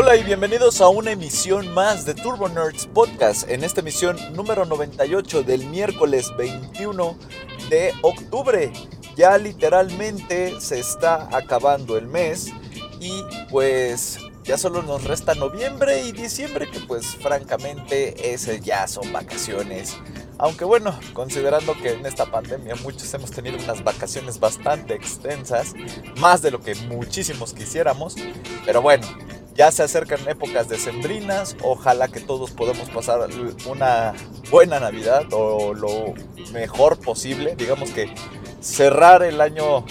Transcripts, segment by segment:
Hola y bienvenidos a una emisión más de Turbo Nerds Podcast, en esta emisión número 98 del miércoles 21 de octubre. Ya literalmente se está acabando el mes y pues ya solo nos resta noviembre y diciembre que pues francamente ese ya son vacaciones. Aunque bueno, considerando que en esta pandemia muchos hemos tenido unas vacaciones bastante extensas, más de lo que muchísimos quisiéramos, pero bueno, ya se acercan épocas decembrinas, ojalá que todos podamos pasar una buena Navidad o lo mejor posible, digamos que cerrar el año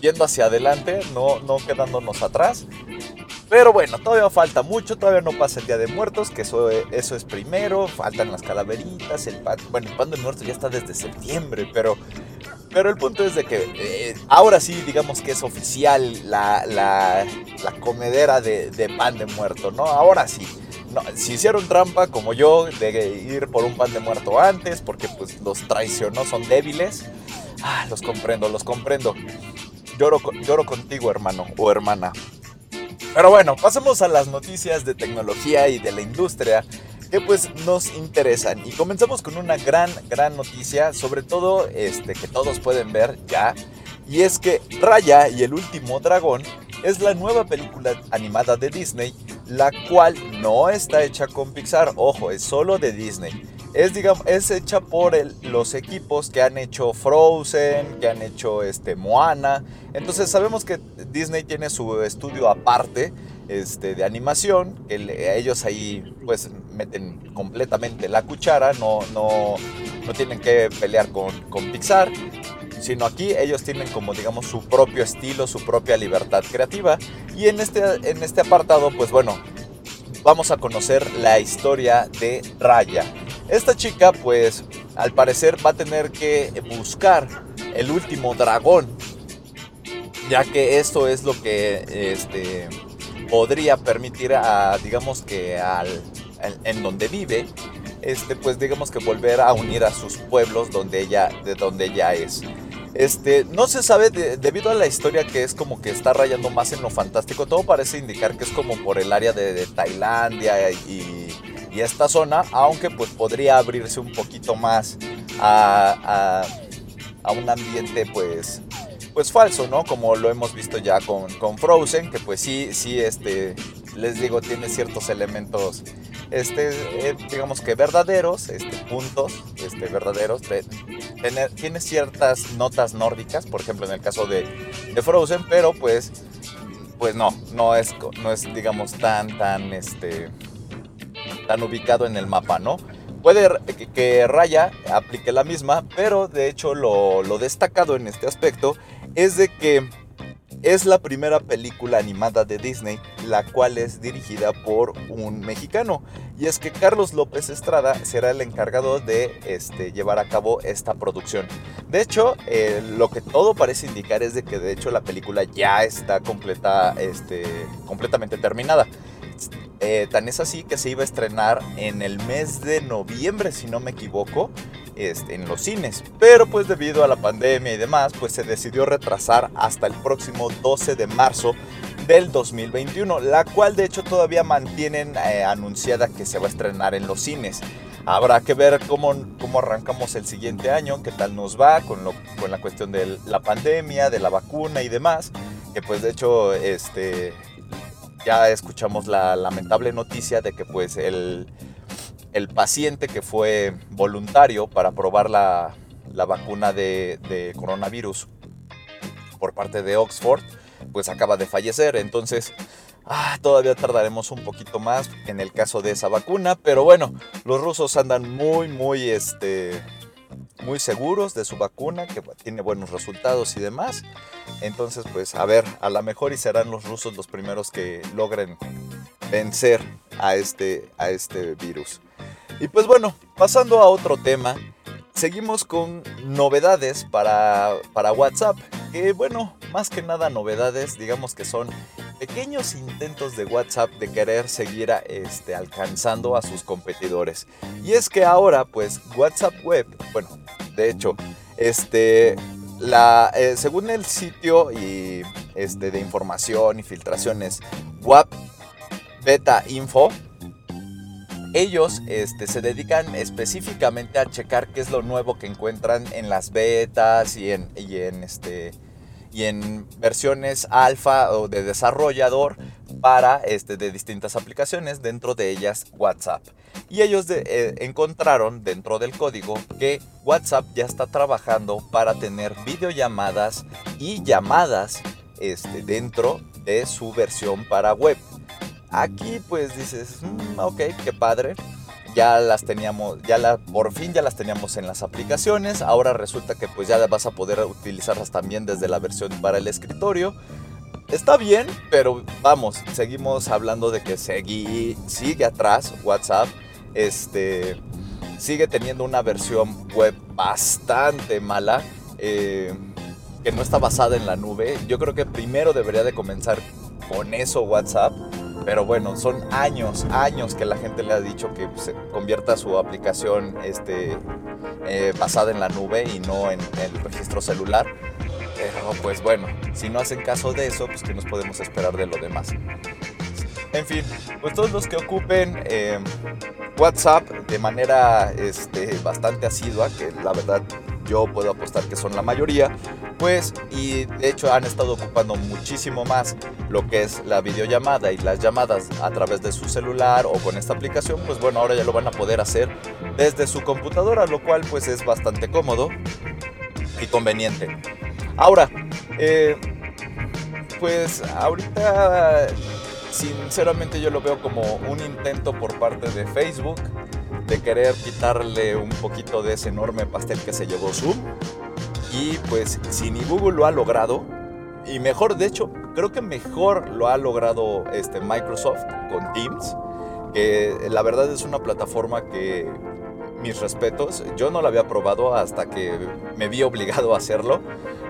yendo hacia adelante, no, no quedándonos atrás. Pero bueno, todavía falta mucho, todavía no pasa el Día de Muertos, que eso, eso es primero, faltan las calaveritas, el pan, bueno, el pan de muertos ya está desde septiembre, pero pero el punto es de que eh, ahora sí, digamos que es oficial la, la, la comedera de, de, pan de muerto, ¿no? Ahora sí. No, si hicieron trampa como yo de ir por un pan de muerto antes, porque pues los traicionó, son débiles. Ah, los comprendo, los comprendo. Lloro, lloro contigo, hermano o hermana. Pero bueno, pasemos a las noticias de tecnología y de la industria que pues nos interesan. Y comenzamos con una gran, gran noticia, sobre todo este, que todos pueden ver ya. Y es que Raya y el último dragón es la nueva película animada de Disney, la cual no está hecha con Pixar, ojo, es solo de Disney. Es, digamos, es hecha por los equipos que han hecho Frozen, que han hecho este, Moana. Entonces sabemos que Disney tiene su estudio aparte este, de animación, que ellos ahí pues meten completamente la cuchara, no, no, no tienen que pelear con, con Pixar, sino aquí ellos tienen como digamos su propio estilo, su propia libertad creativa y en este, en este apartado pues bueno, vamos a conocer la historia de Raya. Esta chica pues al parecer va a tener que buscar el último dragón, ya que esto es lo que este, podría permitir a, digamos que al, en donde vive, este, pues digamos que volver a unir a sus pueblos donde ella, de donde ella es. Este, no se sabe debido a la historia que es como que está rayando más en lo fantástico, todo parece indicar que es como por el área de, Tailandia y, y, esta zona, aunque pues podría abrirse un poquito más a, a, un ambiente pues pues falso, ¿no? Como lo hemos visto ya con, con Frozen, que pues sí, sí, este, les digo, tiene ciertos elementos, este, eh, digamos que verdaderos, este, puntos, este, verdaderos, tiene ciertas notas nórdicas, por ejemplo, en el caso de, de, Frozen, pero pues, pues no, no es, no es, digamos, tan, tan, este, tan ubicado en el mapa, ¿no? Puede que, Raya aplique la misma, pero de hecho lo, destacado en este aspecto es de que es la primera película animada de Disney, la cual es dirigida por un mexicano. Y es que Carlos López Estrada será el encargado de este, llevar a cabo esta producción. De hecho, eh, lo que todo parece indicar es de que de hecho la película ya está completa, este, completamente terminada. Eh, tan es así que se iba a estrenar en el mes de noviembre, si no me equivoco, este, en los cines. Pero pues debido a la pandemia y demás, pues se decidió retrasar hasta el próximo 12 de marzo del 2021, la cual de hecho todavía mantienen eh, anunciada que se va a estrenar en los cines. Habrá que ver cómo, cómo arrancamos el siguiente año, qué tal nos va con, con la cuestión de la pandemia, de la vacuna y demás. Que pues de hecho este, ya escuchamos la lamentable noticia de que pues el, paciente que fue voluntario para probar la, la vacuna de, de, coronavirus por parte de Oxford, pues acaba de fallecer. Entonces, ah, todavía tardaremos un poquito más en el caso de esa vacuna. Pero bueno, los rusos andan muy, muy, este, muy seguros de su vacuna, que tiene buenos resultados y demás. Entonces, pues a ver, a lo mejor y serán los rusos los primeros que logren vencer a este, a este virus. Y pues bueno, pasando a otro tema, seguimos con novedades para, para WhatsApp. Que bueno, más que nada novedades, digamos que son pequeños intentos de WhatsApp de querer seguir este, alcanzando a sus competidores. Y es que ahora, pues, WhatsApp Web, bueno, de hecho, este, la, eh, según el sitio y, este, de información y filtraciones WAP Beta Info, ellos este, se dedican específicamente a checar qué es lo nuevo que encuentran en las betas y en, y en, este, y en versiones alfa o de desarrollador para este, de distintas aplicaciones, dentro de ellas WhatsApp. Y ellos eh, encontraron dentro del código que WhatsApp ya está trabajando para tener videollamadas y llamadas este, dentro de su versión para web. Aquí pues dices, mm, ok, qué padre. Ya las teníamos, ya la, por fin ya las teníamos en las aplicaciones. Ahora resulta que pues ya vas a poder utilizarlas también desde la versión para el escritorio. Está bien, pero vamos, seguimos hablando de que sigue atrás WhatsApp. Este, sigue teniendo una versión web bastante mala. Eh, que no está basada en la nube. Yo creo que primero debería de comenzar con eso WhatsApp pero bueno, son años, años que la gente le ha dicho que se convierta su aplicación este, eh, basada en la nube y no en el registro celular. Pero pues bueno, si no hacen caso de eso, pues que nos podemos esperar de lo demás. En fin, pues todos los que ocupen eh, WhatsApp de manera este, bastante asidua, que la verdad yo puedo apostar que son la mayoría, pues y de hecho han estado ocupando muchísimo más lo que es la videollamada y las llamadas a través de su celular o con esta aplicación, pues bueno, ahora ya lo van a poder hacer desde su computadora, lo cual pues es bastante cómodo y conveniente. Ahora, eh, pues ahorita sinceramente yo lo veo como un intento por parte de Facebook de querer quitarle un poquito de ese enorme pastel que se llevó Zoom. Y pues si ni Google lo ha logrado, y mejor, de hecho, creo que mejor lo ha logrado este Microsoft con Teams, que la verdad es una plataforma que mis respetos, yo no la había probado hasta que me vi obligado a hacerlo.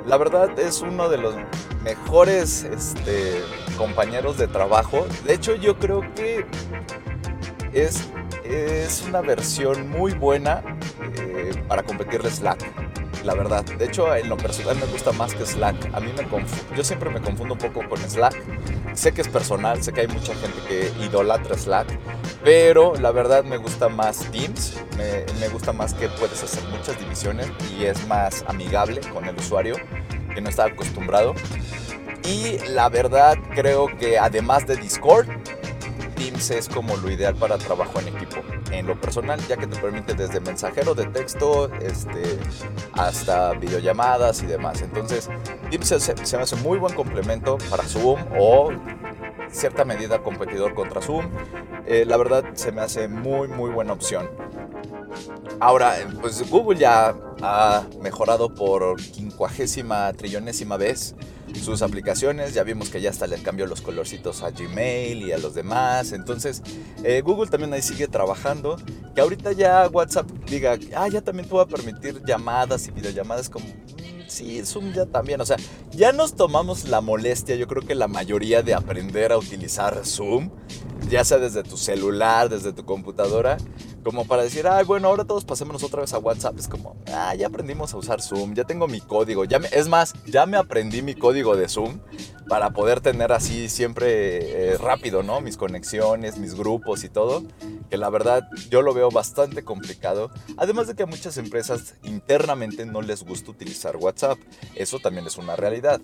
La verdad es uno de los mejores este, compañeros de trabajo. De hecho, yo creo que es es una versión muy buena eh, para competirle Slack, la verdad. De hecho, en lo personal me gusta más que Slack. A mí me yo siempre me confundo un poco con Slack. Sé que es personal, sé que hay mucha gente que idolatra Slack, pero la verdad me gusta más Teams. Me, me gusta más que puedes hacer muchas divisiones y es más amigable con el usuario que no está acostumbrado. Y la verdad creo que además de Discord, Teams es como lo ideal para trabajo en equipo. En lo personal, ya que te permite desde mensajero de texto este, hasta videollamadas y demás. Entonces, Teams se, me hace muy buen complemento para Zoom o cierta medida competidor contra Zoom. Eh, la verdad se me hace muy muy buena opción. Ahora, pues Google ya ha mejorado por quincuagésima trillonésima vez sus aplicaciones. Ya vimos que ya hasta le cambió los colorcitos a Gmail y a los demás. Entonces, eh, Google también ahí sigue trabajando. Que ahorita ya WhatsApp diga, ah, ya también te va a permitir llamadas y videollamadas como... Mm, sí, Zoom ya también. O sea, ya nos tomamos la molestia, yo creo que la mayoría, de aprender a utilizar Zoom. Ya sea desde tu celular, desde tu computadora como para decir, ay, bueno, ahora todos pasémonos otra vez a WhatsApp. Es como, ah, ya aprendimos a usar Zoom, ya tengo mi código. Ya es más, ya me aprendí mi código de Zoom para poder tener así siempre eh, rápido, ¿no? Mis conexiones, mis grupos y todo. Que la verdad yo lo veo bastante complicado. Además de que a muchas empresas internamente no les gusta utilizar WhatsApp. Eso también es una realidad.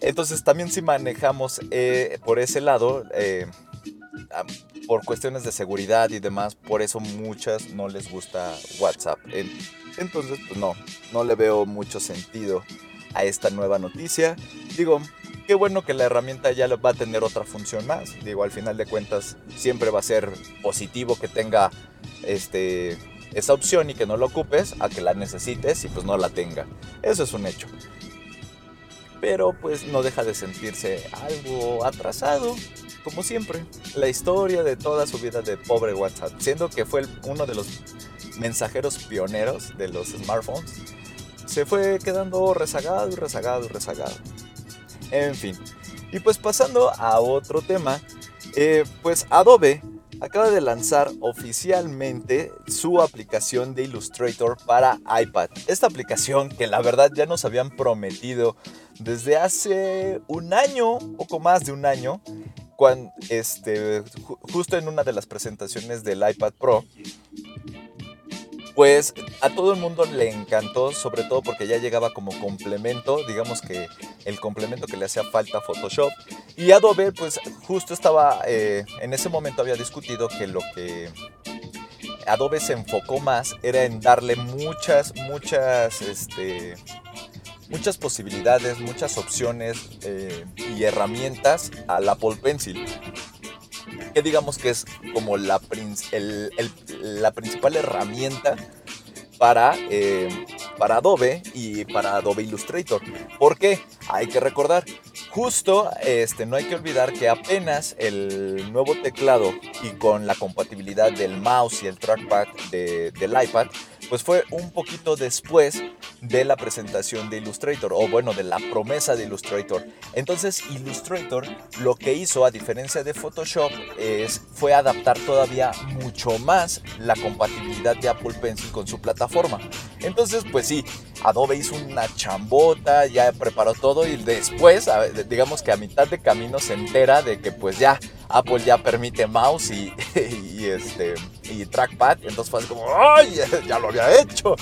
Entonces también si manejamos eh, por ese lado... Eh, por cuestiones de seguridad y demás, por eso muchas no les gusta WhatsApp. Entonces, pues no, no le veo mucho sentido a esta nueva noticia. Digo, qué bueno que la herramienta ya va a tener otra función más. Digo, al final de cuentas, siempre va a ser positivo que tenga este, esa opción y que no la ocupes a que la necesites y pues no la tenga. Eso es un hecho. Pero pues no deja de sentirse algo atrasado como siempre, la historia de toda su vida de pobre WhatsApp, siendo que fue uno de los mensajeros pioneros de los smartphones, se fue quedando rezagado y rezagado y rezagado. En fin, y pues pasando a otro tema, eh, pues Adobe acaba de lanzar oficialmente su aplicación de Illustrator para iPad. Esta aplicación que la verdad ya nos habían prometido desde hace un año, poco más de un año, cuando, este, justo en una de las presentaciones del iPad Pro, pues a todo el mundo le encantó, sobre todo porque ya llegaba como complemento, digamos que el complemento que le hacía falta Photoshop. Y Adobe, pues justo estaba, eh, en ese momento había discutido que lo que Adobe se enfocó más era en darle muchas, muchas, este, muchas posibilidades, muchas opciones eh, y herramientas al Apple Pencil que digamos que es como la, principal herramienta para, eh, para Adobe y para Adobe Illustrator. ¿Por qué? Hay que recordar, justo este, no hay que olvidar que apenas el nuevo teclado y con la compatibilidad del mouse y el trackpad del iPad pues fue un poquito después de la presentación de Illustrator, o bueno, de la promesa de Illustrator. Entonces Illustrator lo que hizo, a diferencia de Photoshop, es, fue adaptar todavía mucho más la compatibilidad de Apple Pencil con su plataforma. Entonces, pues sí, Adobe hizo una chambota, ya preparó todo y después, digamos que a mitad de camino se entera de que pues ya Apple ya permite mouse y, este, y trackpad. Entonces fue como, ¡ay! Ya lo había hecho.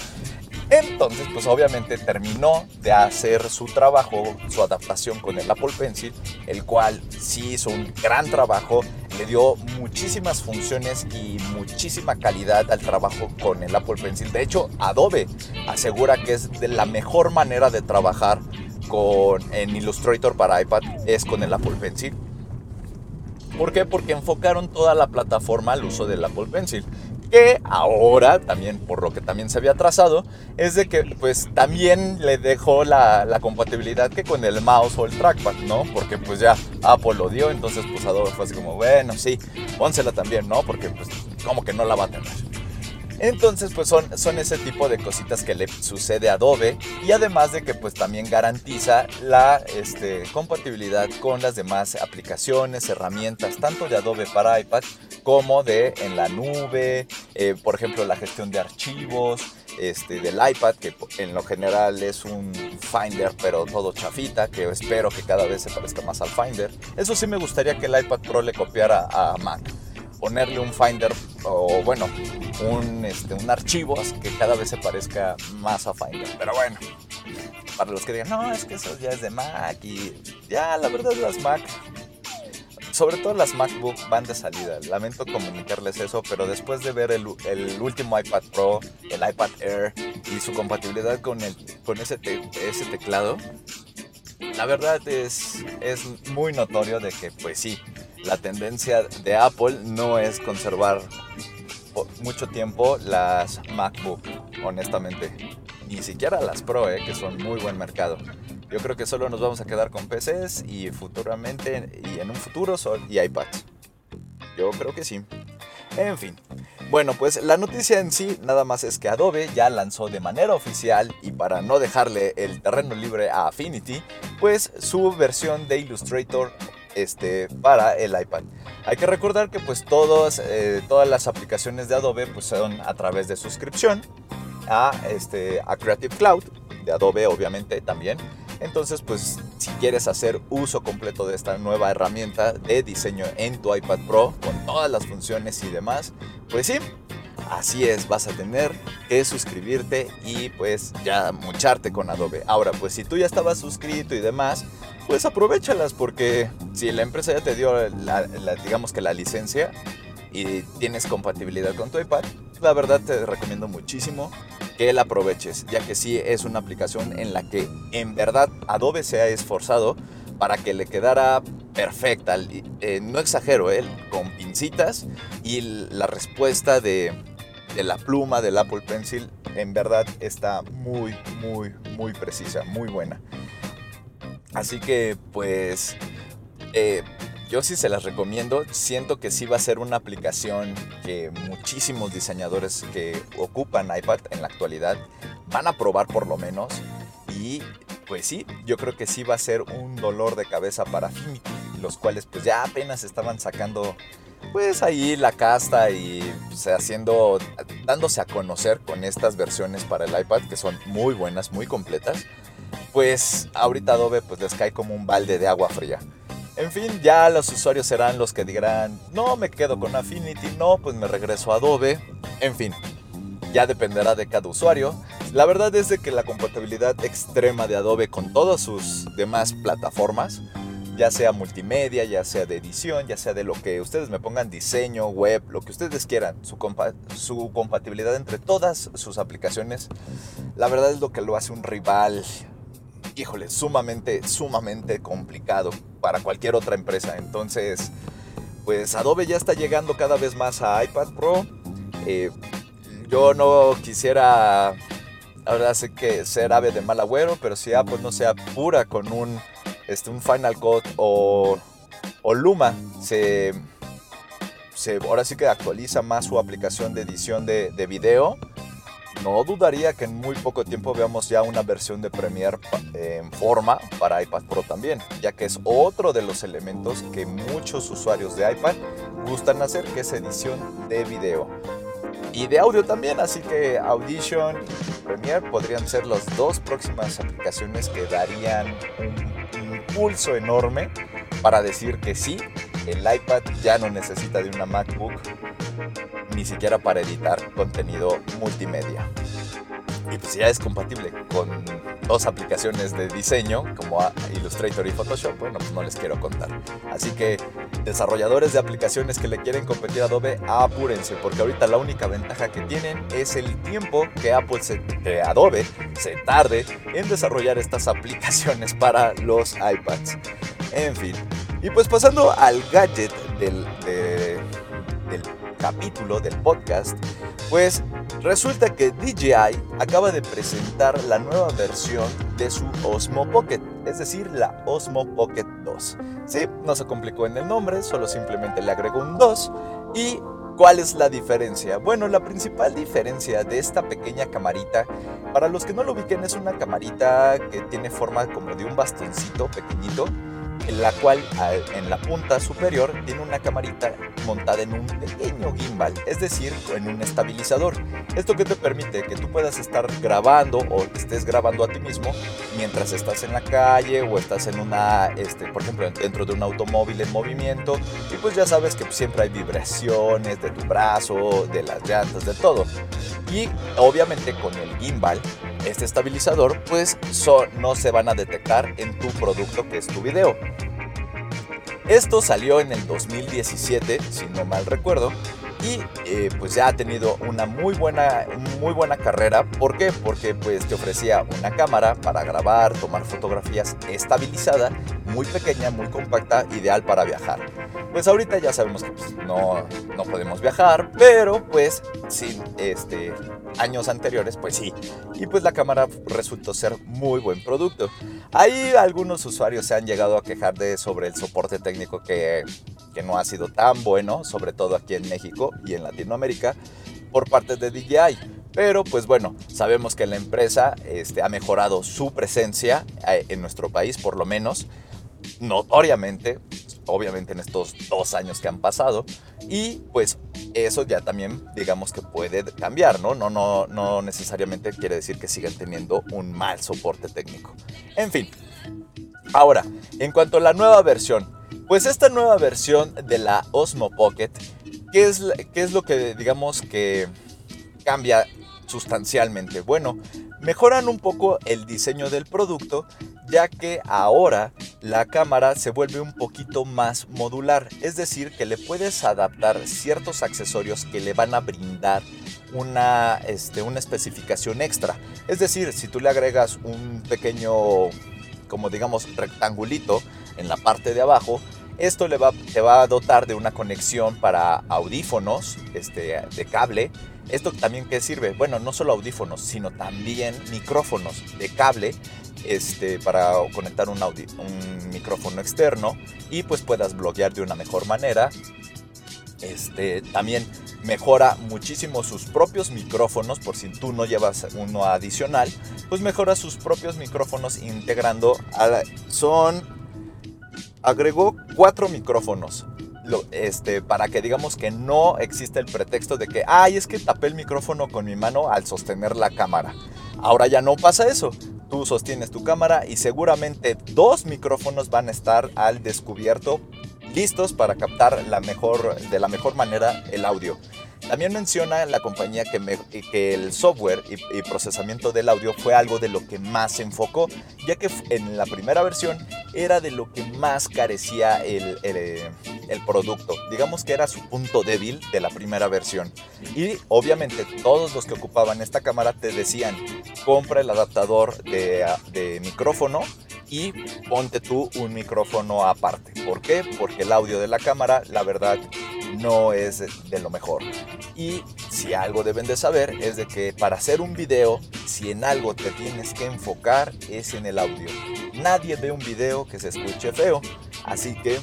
Entonces, pues obviamente terminó de hacer su trabajo, su adaptación con el Apple Pencil, el cual sí hizo un gran trabajo, le dio muchísimas funciones y muchísima calidad al trabajo con el Apple Pencil. De hecho, Adobe asegura que es de la mejor manera de trabajar con, en Illustrator para iPad es con el Apple Pencil. ¿Por qué? Porque enfocaron toda la plataforma al uso del Apple Pencil. Que ahora, también por lo que también se había trazado, es de que pues también le dejó la, compatibilidad que con el mouse o el trackpad, ¿no? Porque pues ya Apple lo dio, entonces pues Adobe fue así como, bueno, sí, pónsela también, ¿no? Porque pues como que no la va a tener. Entonces, pues son, son ese tipo de cositas que le sucede a Adobe y además de que pues también garantiza la este, compatibilidad con las demás aplicaciones, herramientas, tanto de Adobe para iPad como de en la nube, eh, por ejemplo la gestión de archivos, este, del iPad, que en lo general es un Finder, pero todo chafita, que espero que cada vez se parezca más al Finder. Eso sí me gustaría que el iPad Pro le copiara a Mac ponerle un Finder o bueno, un, este, un archivo que cada vez se parezca más a Finder. Pero bueno, para los que digan, no, es que eso ya es de Mac y ya, la verdad las Mac, sobre todo las MacBook van de salida. Lamento comunicarles eso, pero después de ver el, el último iPad Pro, el iPad Air y su compatibilidad con, el, con ese, ese teclado, la verdad es, es muy notorio de que pues sí, la tendencia de Apple no es conservar mucho tiempo las MacBook, honestamente. Ni siquiera las Pro, eh, que son muy buen mercado. Yo creo que solo nos vamos a quedar con PCs y futuramente, y en un futuro, son, y iPads. Yo creo que sí. En fin. Bueno, pues la noticia en sí nada más es que Adobe ya lanzó de manera oficial y para no dejarle el terreno libre a Affinity, pues su versión de Illustrator este, para el iPad. Hay que recordar que pues todas, eh, todas las aplicaciones de Adobe pues son a través de suscripción a, este, a Creative Cloud, de Adobe obviamente también. Entonces pues si quieres hacer uso completo de esta nueva herramienta de diseño en tu iPad Pro con todas las funciones y demás, pues sí, Así es, vas a tener que suscribirte y pues ya mucharte con Adobe. Ahora, pues si tú ya estabas suscrito y demás, pues aprovechalas porque si la empresa ya te dio la, digamos que la licencia y tienes compatibilidad con tu iPad, la verdad te recomiendo muchísimo que la aproveches, ya que sí es una aplicación en la que en verdad Adobe se ha esforzado para que le quedara perfecta, eh, no exagero, eh, con pincitas y la respuesta de, de la pluma del Apple Pencil en verdad está muy, muy, muy precisa, muy buena. Así que pues eh, yo sí se las recomiendo. Siento que sí va a ser una aplicación que muchísimos diseñadores que ocupan iPad en la actualidad van a probar por lo menos. Y pues sí, yo creo que sí va a ser un dolor de cabeza para Affinity, los cuales pues ya apenas estaban sacando pues ahí la casta y pues, haciendo, dándose a conocer con estas versiones para el iPad que son muy buenas, muy completas. Pues ahorita Adobe pues les cae como un balde de agua fría. En fin, ya los usuarios serán los que dirán, no, me quedo con Affinity, no, pues me regreso a Adobe. En fin, ya dependerá de cada usuario. La verdad es de que la compatibilidad extrema de Adobe con todas sus demás plataformas, ya sea multimedia, ya sea de edición, ya sea de lo que ustedes me pongan, diseño, web, lo que ustedes quieran, su, su compatibilidad entre todas sus aplicaciones, la verdad es lo que lo hace un rival híjole, sumamente, sumamente complicado para cualquier otra empresa. Entonces, pues Adobe ya está llegando cada vez más a iPad Pro. Eh, yo no quisiera, ahora sé que ser ave de mal agüero, pero si Apple no sea pura con un, este, un Final Cut o, o Luma, se, se, ahora sí que actualiza más su aplicación de edición de, de video no dudaría que en muy poco tiempo veamos ya una versión de Premiere en forma para iPad Pro también, ya que es otro de los elementos que muchos usuarios de iPad gustan hacer, que es edición de video. Y de audio también, así que Audition y Premiere podrían ser las dos próximas aplicaciones que darían un impulso enorme para decir que sí, el iPad ya no necesita de una MacBook ni siquiera para editar contenido multimedia. Y pues ya es compatible con dos aplicaciones de diseño como Illustrator y Photoshop, bueno, pues no les quiero contar. Así que desarrolladores de aplicaciones que le quieren competir a Adobe, apúrense, porque ahorita la única ventaja que tienen es el tiempo que Apple se, Adobe se tarde en desarrollar estas aplicaciones para los iPads. En fin, y pues pasando al gadget del, del capítulo del podcast, pues resulta que DJI acaba de presentar la nueva versión de su Osmo Pocket, es decir, la Osmo Pocket 2. Sí, no se complicó en el nombre, solo simplemente le agregó un 2 y ¿Cuál es la diferencia? Bueno, la principal diferencia de esta pequeña camarita, para los que no lo ubiquen, es una camarita que tiene forma como de un bastoncito pequeñito la cual en la punta superior tiene una camarita montada en un pequeño gimbal, es decir, en un estabilizador. Esto que te permite que tú puedas estar grabando o estés grabando a ti mismo mientras estás en la calle o estás en una, este, por ejemplo, dentro de un automóvil en movimiento y pues ya sabes que siempre hay vibraciones de tu brazo, de las llantas, de todo. Y obviamente con el gimbal este estabilizador, pues no se van a detectar en tu producto que es tu video. Esto salió en el 2017, si no mal recuerdo, y eh, pues ya ha tenido una muy buena, muy buena carrera. ¿Por qué? Porque pues te ofrecía una cámara para grabar, tomar fotografías estabilizada, muy pequeña, muy compacta, ideal para viajar. Pues ahorita ya sabemos que pues, no, no podemos viajar, pero pues sin este, años anteriores, pues sí. Y pues la cámara resultó ser muy buen producto. Ahí algunos usuarios se han llegado a quejar de sobre el soporte técnico que que no ha sido tan bueno, sobre todo aquí en México y en Latinoamérica, por parte de DJI. Pero pues bueno, sabemos que la empresa este, ha mejorado su presencia eh, en nuestro país, por lo menos, notoriamente, obviamente en estos dos años que han pasado. Y pues eso ya también digamos que puede cambiar, ¿no? No, no, no necesariamente quiere decir que sigan teniendo un mal soporte técnico. En fin. Ahora, en cuanto a la nueva versión, pues esta nueva versión de la Osmo Pocket, ¿qué es, qué es lo que digamos que cambia sustancialmente? Bueno, mejoran un poco el diseño del producto, ya que ahora la cámara se vuelve un poquito más modular, es decir, que le puedes adaptar ciertos accesorios que le van a brindar una, este, una especificación extra. Es decir, si tú le agregas un pequeño, como digamos, rectangulito en la parte de abajo, esto le va, te va a dotar de una conexión para audífonos este, de cable. ¿Esto también qué sirve? Bueno, no solo audífonos, sino también micrófonos de cable este, para conectar un, micrófono externo y pues puedas bloguear de una mejor manera. Este, también mejora muchísimo sus propios micrófonos, por si tú no llevas uno adicional, pues mejora sus propios micrófonos integrando, son, agregó cuatro micrófonos. este, para que digamos que no existe el pretexto de que, ay, es que tapé el micrófono con mi mano al sostener la cámara. Ahora ya no pasa eso. Tú sostienes tu cámara y seguramente dos micrófonos van a estar al descubierto listos para captar la mejor, de la mejor manera el audio. También menciona la compañía que, que el software y, procesamiento del audio fue algo de lo que más se enfocó, ya que en la primera versión era de lo que más carecía el, el, producto. Digamos que era su punto débil de la primera versión. Y obviamente todos los que ocupaban esta cámara te decían, compra el adaptador de, de micrófono y ponte tú un micrófono aparte. ¿Por qué? Porque el audio de la cámara, la verdad, no es de lo mejor. Y si algo deben de saber es de que para hacer un video, si en algo te tienes que enfocar es en el audio. Nadie ve un video que se escuche feo, así que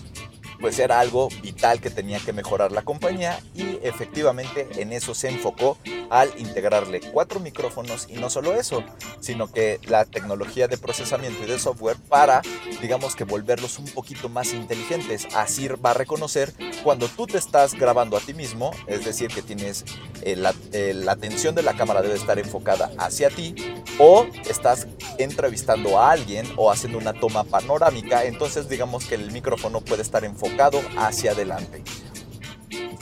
pues era algo vital que tenía que mejorar la compañía y efectivamente en eso se enfocó al integrarle cuatro micrófonos y no solo eso, sino que la tecnología de procesamiento y de software para, digamos que volverlos un poquito más inteligentes. Así va a reconocer cuando tú te estás grabando a ti mismo, es decir, que tienes eh, la, eh, la atención de la cámara debe estar enfocada hacia ti o estás entrevistando a alguien o haciendo una toma panorámica, entonces digamos que el micrófono puede estar enfocado hacia adelante.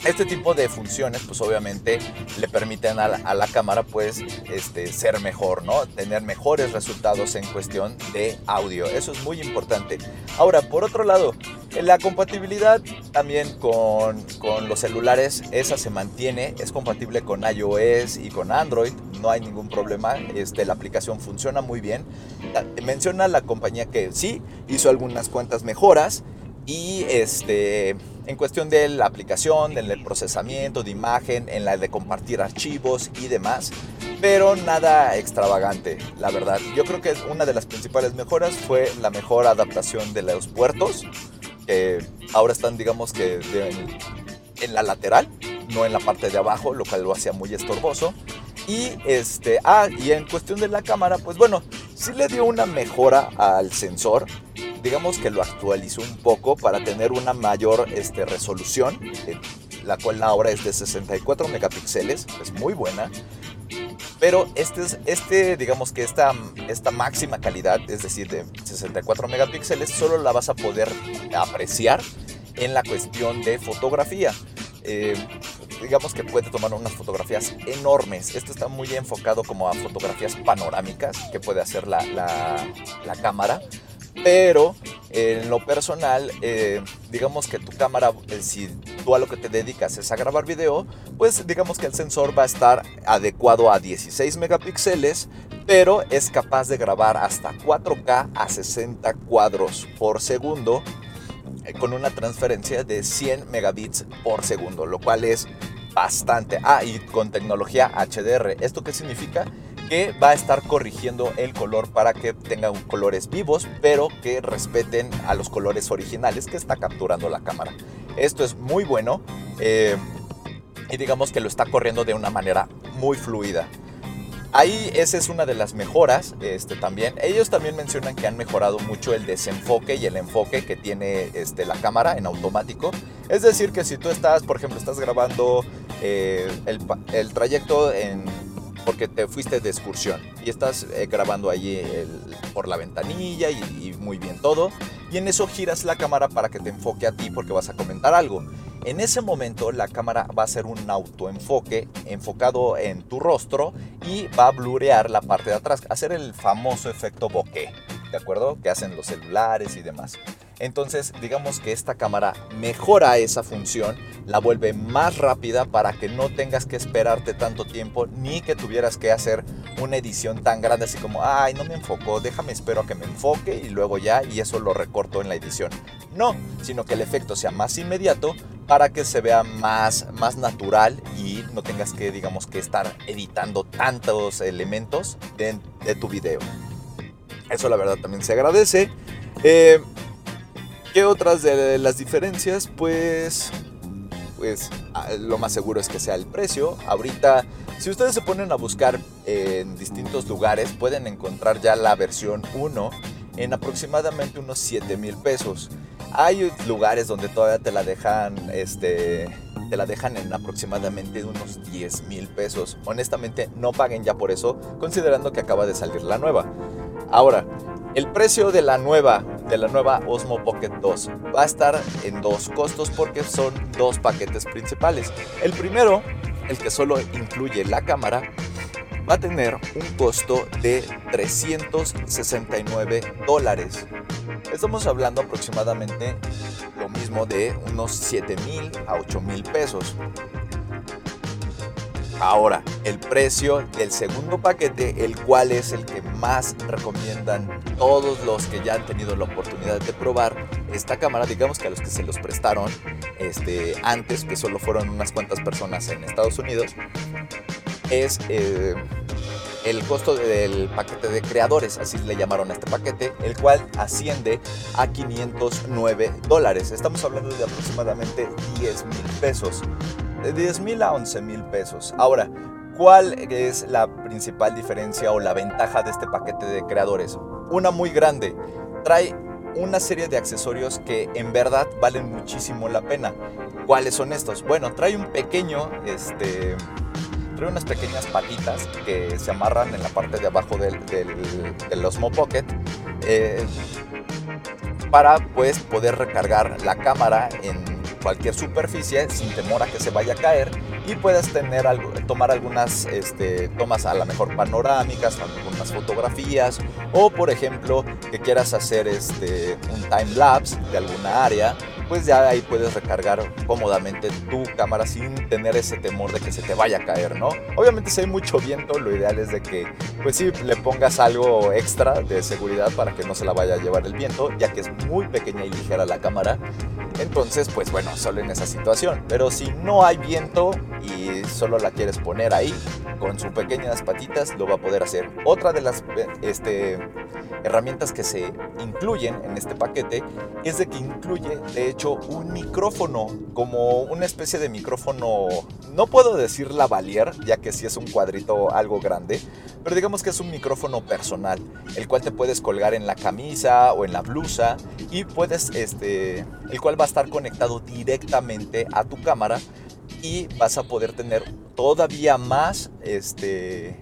Este tipo de funciones, pues obviamente le permiten a la, cámara, pues, este, ser mejor, ¿no? Tener mejores resultados en cuestión de audio. Eso es muy importante. Ahora, por otro lado, la compatibilidad también con, con los celulares, esa se mantiene, es compatible con iOS y con Android, no hay ningún problema, este, la aplicación funciona muy bien. Menciona la compañía que sí, hizo algunas cuantas mejoras y este en cuestión de la aplicación, del procesamiento de imagen, en la de compartir archivos y demás, pero nada extravagante, la verdad. Yo creo que una de las principales mejoras fue la mejor adaptación de los puertos, que ahora están digamos que en, la lateral, no en la parte de abajo, lo cual lo hacía muy estorboso. Y este, ah, y en cuestión de la cámara, pues bueno, sí le dio una mejora al sensor, digamos que lo actualizó un poco para tener una mayor este, resolución, eh, la cual ahora es de 64 megapíxeles, es muy buena. Pero este, es, este digamos que esta, esta máxima calidad, es decir, de 64 megapíxeles, solo la vas a poder apreciar en la cuestión de fotografía. Eh, digamos que puede tomar unas fotografías enormes. Esto está muy enfocado como a fotografías panorámicas que puede hacer la, la, la cámara pero en lo personal, eh, digamos que tu cámara, eh, si tú a lo que te dedicas es a grabar video, pues digamos que el sensor va a estar adecuado a 16 megapíxeles, pero es capaz de grabar hasta 4K a 60 cuadros por segundo eh, con una transferencia de 100 megabits por segundo, lo cual es bastante. Ah, y con tecnología HDR. ¿Esto qué significa? Que va a estar corrigiendo el color para que tengan colores vivos, pero que respeten a los colores originales que está capturando la cámara. Esto es muy bueno eh, y digamos que lo está corriendo de una manera muy fluida. Ahí esa es una de las mejoras este, también. Ellos también mencionan que han mejorado mucho el desenfoque y el enfoque que tiene este, la cámara en automático. Es decir, que si tú estás, por ejemplo, estás grabando eh, el, el, trayecto en porque te fuiste de excursión y estás eh, grabando allí por la ventanilla y, muy bien todo. Y en eso giras la cámara para que te enfoque a ti porque vas a comentar algo. En ese momento la cámara va a hacer un autoenfoque enfocado en tu rostro y va a blurear la parte de atrás, hacer el famoso efecto bokeh, ¿de acuerdo? Que hacen los celulares y demás. Entonces, digamos que esta cámara mejora esa función, la vuelve más rápida para que no tengas que esperarte tanto tiempo ni que tuvieras que hacer una edición tan grande así como, ay, no me enfocó, déjame espero a que me enfoque y luego ya y eso lo recorto en la edición. No, sino que el efecto sea más inmediato para que se vea más, más natural y no tengas que, digamos, que estar editando tantos elementos de, de tu video. Eso la verdad también se agradece. Eh, ¿Qué otras de las diferencias? Pues, pues lo más seguro es que sea el precio. Ahorita, si ustedes se ponen a buscar en distintos lugares, pueden encontrar ya la versión 1 en aproximadamente unos 7 mil pesos. Hay lugares donde todavía te la dejan, este, te la dejan en aproximadamente unos 10 mil pesos. Honestamente, no paguen ya por eso, considerando que acaba de salir la nueva. Ahora, el precio de la nueva, de la nueva Osmo Pocket 2 va a estar en dos costos porque son dos paquetes principales. El primero, el que solo incluye la cámara, va a tener un costo de 369 dólares. Estamos hablando aproximadamente lo mismo de unos 7 mil a 8 mil pesos. Ahora, el precio del segundo paquete, el cual es el que más recomiendan todos los que ya han tenido la oportunidad de probar esta cámara, digamos que a los que se los prestaron este, antes, que solo fueron unas cuantas personas en Estados Unidos, es eh, el costo del paquete de creadores, así le llamaron a este paquete, el cual asciende a 509 dólares. Estamos hablando de aproximadamente 10 mil pesos de 10 mil a 11 mil pesos. Ahora, ¿cuál es la principal diferencia o la ventaja de este paquete de creadores? Una muy grande. Trae una serie de accesorios que en verdad valen muchísimo la pena. ¿Cuáles son estos? Bueno, trae un pequeño, este, trae unas pequeñas patitas que se amarran en la parte de abajo del, del, Osmo Pocket eh, para pues poder recargar la cámara en cualquier superficie sin temor a que se vaya a caer y puedes tener algo, tomar algunas este, tomas a lo mejor panorámicas, algunas fotografías o por ejemplo que quieras hacer este, un time lapse de alguna área pues ya ahí puedes recargar cómodamente tu cámara sin tener ese temor de que se te vaya a caer, ¿no? Obviamente si hay mucho viento, lo ideal es de que pues sí le pongas algo extra de seguridad para que no se la vaya a llevar el viento, ya que es muy pequeña y ligera la cámara. Entonces, pues bueno, solo en esa situación. Pero si no hay viento y solo la quieres poner ahí, con sus pequeñas patitas lo va a poder hacer. Otra de las este, herramientas que se incluyen en este paquete es de que incluye, de hecho, un micrófono, como una especie de micrófono, no puedo decir lavalier, ya que si es un cuadrito algo grande, pero digamos que es un micrófono personal, el cual te puedes colgar en la camisa o en la blusa y puedes, este, el cual va a estar conectado directamente a tu cámara y vas a poder tener todavía más, este,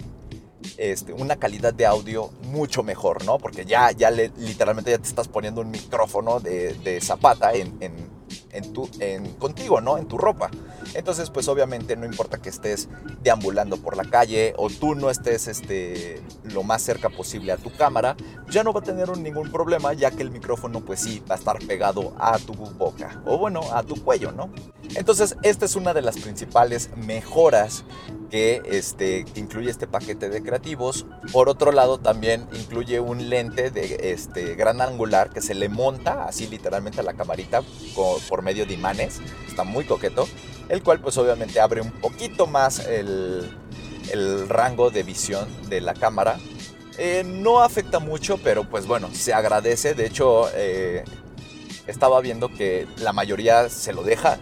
este, una calidad de audio mucho mejor, ¿no? Porque ya, ya literalmente ya te estás poniendo un micrófono de, zapata en, en, tu, en, contigo, ¿no? En tu ropa. Entonces, pues obviamente no importa que estés deambulando por la calle o tú no estés este, lo más cerca posible a tu cámara, ya no va a tener ningún problema ya que el micrófono pues sí va a estar pegado a tu boca o bueno, a tu cuello, ¿no? Entonces, esta es una de las principales mejoras que, este, incluye este paquete de creativos. Por otro lado, también incluye un lente de este, gran angular que se le monta así literalmente a la camarita por medio de imanes. Está muy coqueto. El cual pues obviamente abre un poquito más el, rango de visión de la cámara. Eh, no afecta mucho, pero pues bueno, se agradece. De hecho, eh, estaba viendo que la mayoría se lo deja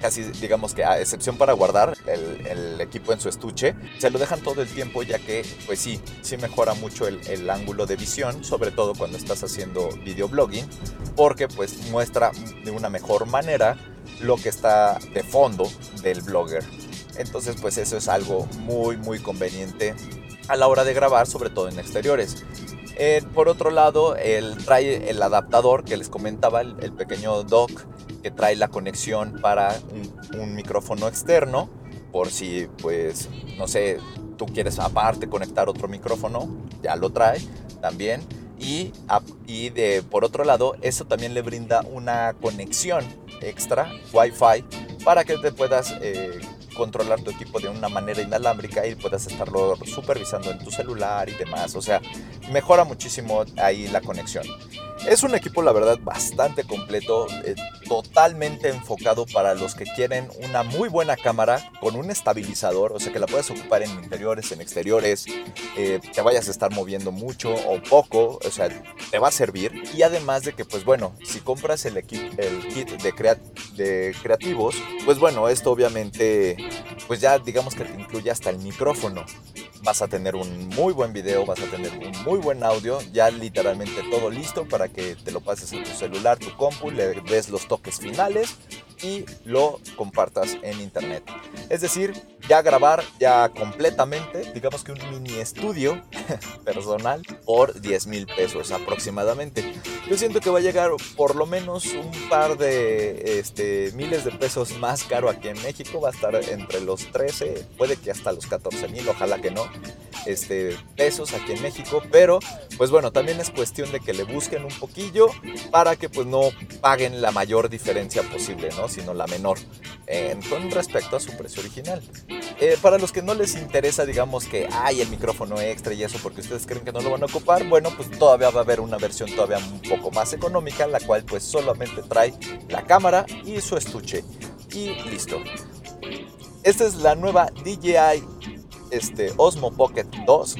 casi digamos que a excepción para guardar el, equipo en su estuche, se lo dejan todo el tiempo ya que pues sí, sí mejora mucho el, el ángulo de visión, sobre todo cuando estás haciendo videoblogging, porque pues muestra de una mejor manera lo que está de fondo del blogger. Entonces pues eso es algo muy muy conveniente a la hora de grabar, sobre todo en exteriores. Eh, por otro lado, el, trae el adaptador que les comentaba, el, pequeño dock que trae la conexión para un, micrófono externo, por si, pues, no sé, tú quieres aparte conectar otro micrófono, ya lo trae también. Y, y de, por otro lado, eso también le brinda una conexión extra, Wi-Fi, para que te puedas eh, controlar tu equipo de una manera inalámbrica y puedas estarlo supervisando en tu celular y demás. O sea, mejora muchísimo ahí la conexión. Es un equipo, la verdad, bastante completo, eh, totalmente enfocado para los que quieren una muy buena cámara con un estabilizador, o sea que la puedes ocupar en interiores, en exteriores, eh, te vayas a estar moviendo mucho o poco, o sea, te va a servir. Y además de que, pues bueno, si compras el, el kit de, de creativos, pues bueno, esto obviamente, pues ya digamos que te incluye hasta el micrófono vas a tener un muy buen video, vas a tener un muy buen audio, ya literalmente todo listo para que te lo pases en tu celular, tu compu, le des los toques finales y lo compartas en internet. Es decir, ya grabar ya completamente, digamos que un mini estudio personal por 10 mil pesos aproximadamente. Yo siento que va a llegar por lo menos un par de este, miles de pesos más caro aquí en México, va a estar entre los 13, puede que hasta los 14 mil, ojalá que no, este, pesos aquí en México, pero pues bueno, también es cuestión de que le busquen un poquillo para que pues no paguen la mayor diferencia posible, ¿no? Sino la menor con respecto a su precio original. Eh, para los que no les interesa, digamos que hay el micrófono extra y eso porque ustedes creen que no lo van a ocupar, bueno, pues todavía va a haber una versión todavía un poco más económica, la cual pues solamente trae la cámara y su estuche. Y listo. Esta es la nueva DJI este, Osmo Pocket 2,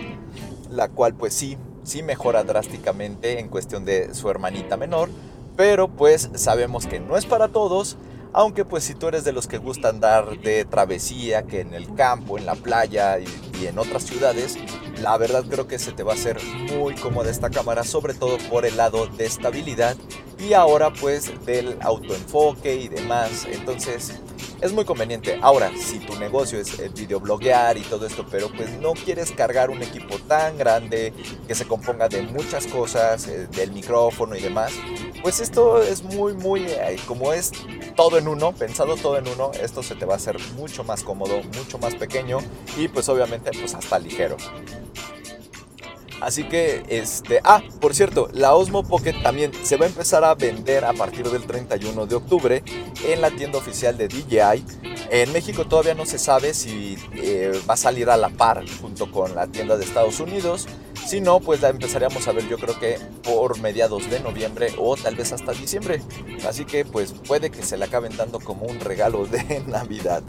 la cual pues sí, sí mejora drásticamente en cuestión de su hermanita menor, pero pues sabemos que no es para todos aunque pues si tú eres de los que gusta andar de travesía, que en el campo, en la playa y, en otras ciudades, la verdad creo que se te va a hacer muy cómoda esta cámara, sobre todo por el lado de estabilidad y ahora pues del autoenfoque y demás. Entonces es muy conveniente. Ahora, si tu negocio es videobloguear y todo esto, pero pues no quieres cargar un equipo tan grande que se componga de muchas cosas, eh, del micrófono y demás, pues esto es muy, muy, eh, como es todo en uno, pensado todo en uno, esto se te va a hacer mucho más cómodo, mucho más pequeño y pues obviamente pues hasta ligero. Así que, este, ah, por cierto, la Osmo Pocket también se va a empezar a vender a partir del 31 de octubre en la tienda oficial de DJI. En México todavía no se sabe si eh, va a salir a la par junto con la tienda de Estados Unidos. Si no, pues la empezaríamos a ver yo creo que por mediados de noviembre o tal vez hasta diciembre. Así que pues puede que se le acaben dando como un regalo de Navidad.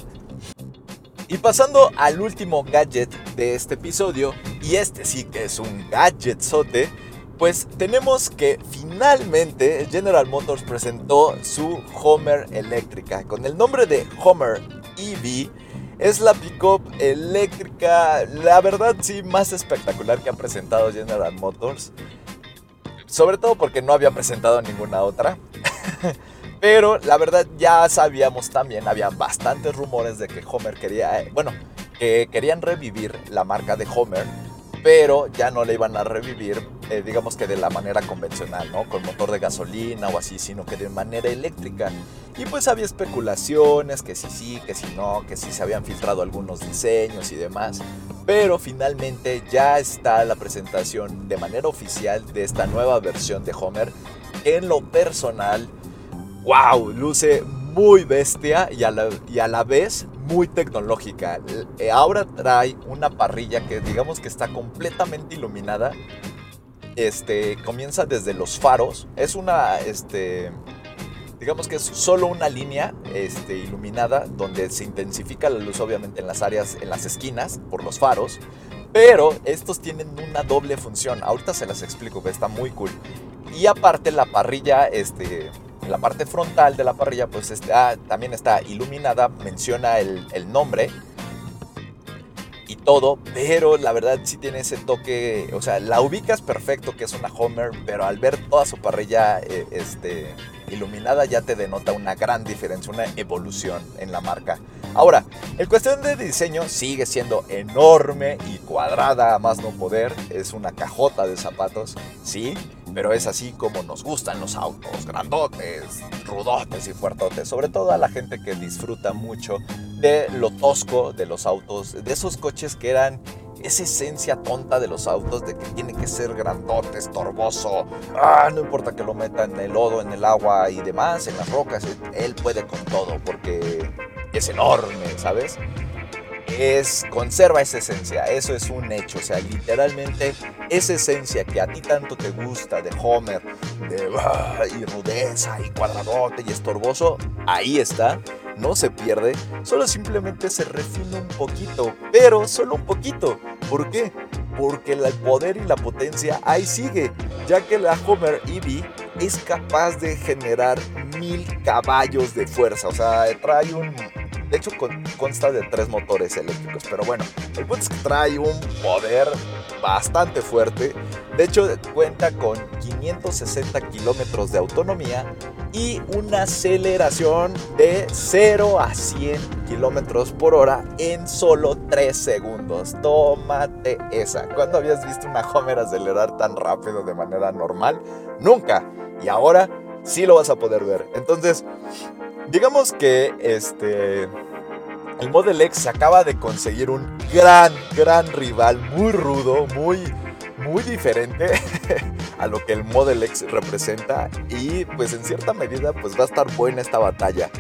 Y pasando al último gadget de este episodio, y este sí que es un gadgetzote, pues tenemos que finalmente General Motors presentó su Homer eléctrica con el nombre de Homer EV. Es la pickup eléctrica, la verdad sí, más espectacular que ha presentado General Motors. Sobre todo porque no había presentado ninguna otra. Pero la verdad ya sabíamos también, había bastantes rumores de que Homer quería, eh, bueno, que querían revivir la marca de Homer, pero ya no le iban a revivir, eh, digamos que de la manera convencional, ¿no? Con motor de gasolina o así, sino que de manera eléctrica. Y pues había especulaciones, que sí sí, que sí no, que sí se habían filtrado algunos diseños y demás. Pero finalmente ya está la presentación de manera oficial de esta nueva versión de Homer. En lo personal, wow, luce muy bestia y a la, y a la vez muy tecnológica. Eh, ahora trae una parrilla que digamos que está completamente iluminada. Este comienza desde los faros. Es una este digamos que es solo una línea este, iluminada donde se intensifica la luz obviamente en las áreas, en las esquinas por los faros, pero estos tienen una doble función. Ahorita se las explico, que está muy cool. Y aparte la parrilla, este, la parte frontal de la parrilla pues está, también está iluminada, menciona el, nombre y todo, pero la verdad sí tiene ese toque, o sea, la ubicas perfecto que es una Homer, pero al ver toda su parrilla eh, este, iluminada ya te denota una gran diferencia, una evolución en la marca. Ahora, el cuestión de diseño sigue siendo enorme y cuadrada a más no poder, es una cajota de zapatos, sí, pero es así como nos gustan los autos, grandotes, rudotes y fuertotes, sobre todo a la gente que disfruta mucho de lo tosco de los autos, de esos coches que eran esa esencia tonta de los autos de que tiene que ser grandote, estorboso, ah, no importa que lo meta en el lodo, en el agua y demás, en las rocas, él puede con todo porque es enorme, ¿sabes? Es, conserva esa esencia, eso es un hecho, o sea, literalmente esa esencia que a ti tanto te gusta de Homer, de y rudeza y cuadradote y estorboso, ahí está, no se pierde, solo simplemente se refina un poquito, pero solo un poquito. ¿Por qué? Porque el poder y la potencia ahí sigue, ya que la Homer EV es capaz de generar mil caballos de fuerza, o sea, trae un de hecho, consta de tres motores eléctricos. Pero bueno, el punto es que trae un poder bastante fuerte. De hecho, cuenta con 560 kilómetros de autonomía y una aceleración de 0 a 100 kilómetros por hora en solo 3 segundos. Tómate esa. ¿Cuándo habías visto una Homer acelerar tan rápido de manera normal? Nunca. Y ahora sí lo vas a poder ver. Entonces, digamos que este el Model X acaba de conseguir un gran, gran rival, muy rudo, muy, muy diferente a lo que el Model X representa y pues en cierta medida pues va a estar buena esta batalla.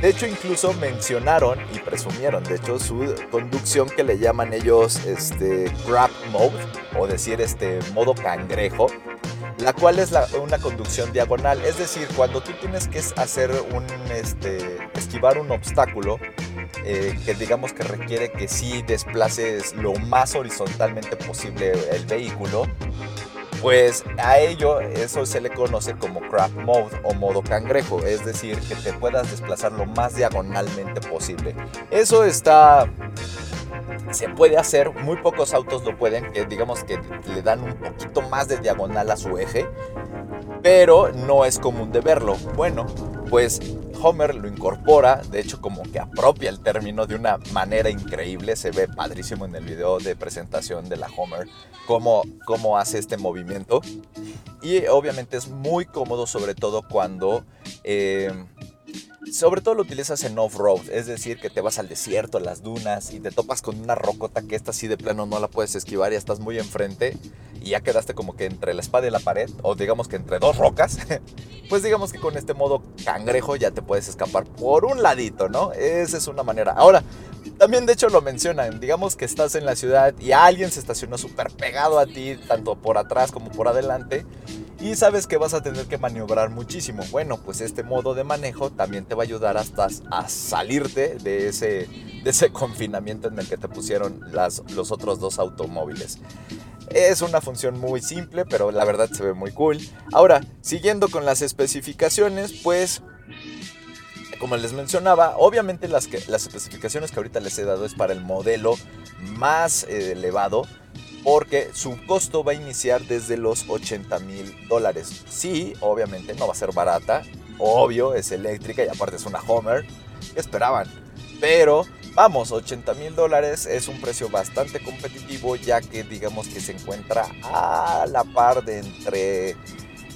De hecho, incluso mencionaron y presumieron, de hecho, su conducción que le llaman ellos este, Grab Mode, o decir este modo cangrejo, la cual es una conducción diagonal. Es decir, cuando tú tienes que hacer un, este, esquivar un obstáculo, eh, que digamos que requiere que sí desplaces lo más horizontalmente posible el vehículo, pues a ello eso se le conoce como crab mode o modo cangrejo, es decir, que te puedas desplazar lo más diagonalmente posible. Eso está se puede hacer, muy pocos autos lo pueden, que digamos que le dan un poquito más de diagonal a su eje, pero no es común de verlo. Bueno, pues Homer lo incorpora, de hecho como que apropia el término de una manera increíble, se ve padrísimo en el video de presentación de la Homer cómo, cómo hace este movimiento y obviamente es muy cómodo sobre todo cuando... Eh, sobre todo lo utilizas en off-road, es decir, que te vas al desierto, a las dunas y te topas con una rocota que esta así de plano no la puedes esquivar y estás muy enfrente y ya quedaste como que entre la espada y la pared, o digamos que entre dos rocas, pues digamos que con este modo cangrejo ya te puedes escapar por un ladito, ¿no? Esa es una manera. Ahora, también de hecho lo mencionan, digamos que estás en la ciudad y alguien se estacionó súper pegado a ti, tanto por atrás como por adelante, y sabes que vas a tener que maniobrar muchísimo. Bueno, pues este modo de manejo también te va a ayudar hasta a salirte de ese, de ese confinamiento en el que te pusieron las, los otros dos automóviles. Es una función muy simple, pero la verdad se ve muy cool. Ahora, siguiendo con las especificaciones, pues como les mencionaba, obviamente las, que, las especificaciones que ahorita les he dado es para el modelo más eh, elevado, porque su costo va a iniciar desde los 80 mil dólares. Sí, obviamente no va a ser barata, obvio, es eléctrica y aparte es una Homer. ¿Qué esperaban? Pero vamos, 80 mil dólares es un precio bastante competitivo ya que digamos que se encuentra a la par de entre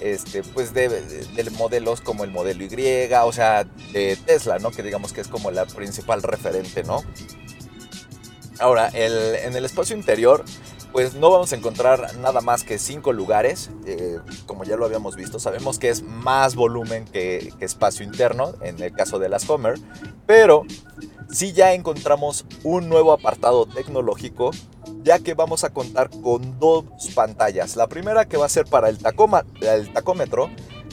este, pues de, modelos como el modelo Y, o sea, de Tesla, ¿no? Que digamos que es como la principal referente, ¿no? Ahora, en el espacio interior pues no vamos a encontrar nada más que cinco lugares, eh, como ya lo habíamos visto, sabemos que es más volumen que, espacio interno en el caso de las Homer, pero sí ya encontramos un nuevo apartado tecnológico, ya que vamos a contar con dos pantallas. La primera que va a ser para el, tacoma, el tacómetro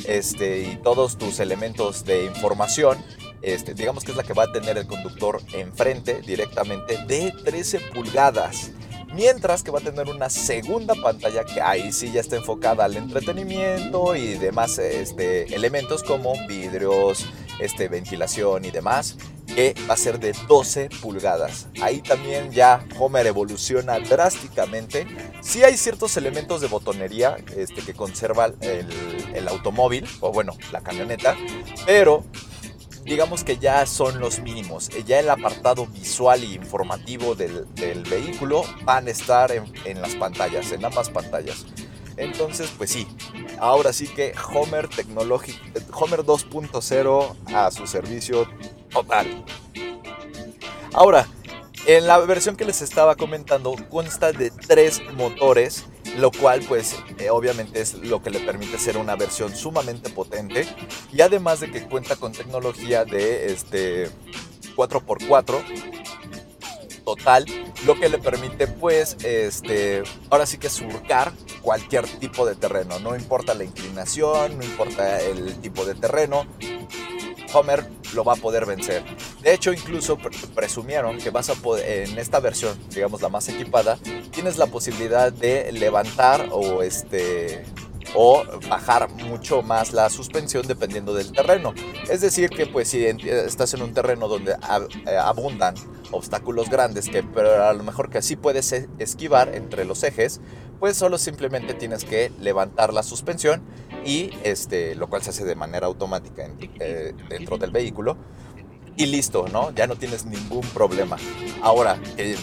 este, y todos tus elementos de información. Este, digamos que es la que va a tener el conductor enfrente directamente de 13 pulgadas. Mientras que va a tener una segunda pantalla que ahí sí ya está enfocada al entretenimiento y demás este, elementos como vidrios, este, ventilación y demás, que va a ser de 12 pulgadas. Ahí también ya Homer evoluciona drásticamente. Sí hay ciertos elementos de botonería este, que conserva el, el automóvil, o bueno, la camioneta, pero digamos que ya son los mínimos. Ya el apartado visual y informativo del, vehículo van a estar en, las pantallas, en ambas pantallas. Entonces, pues sí, ahora sí que Homer, Homer 2.0 a su servicio total. Ahora, en la versión que les estaba comentando consta de tres motores lo cual pues eh, obviamente es lo que le permite ser una versión sumamente potente. Y además de que cuenta con tecnología de este 4x4 total, lo que le permite pues este, ahora sí que surcar cualquier tipo de terreno, no importa la inclinación, no importa el tipo de terreno, Homer lo va a poder vencer. De hecho, incluso presumieron que vas a poder, en esta versión, digamos la más equipada, tienes la posibilidad de levantar o este o bajar mucho más la suspensión dependiendo del terreno. Es decir, que pues si estás en un terreno donde eh, abundan obstáculos grandes, que a lo mejor que así puedes esquivar entre los ejes, pues solo simplemente tienes que levantar la suspensión y este, lo cual se hace de manera automática eh, dentro del vehículo y listo, ¿no? Ya no tienes ningún problema. Ahora, eh,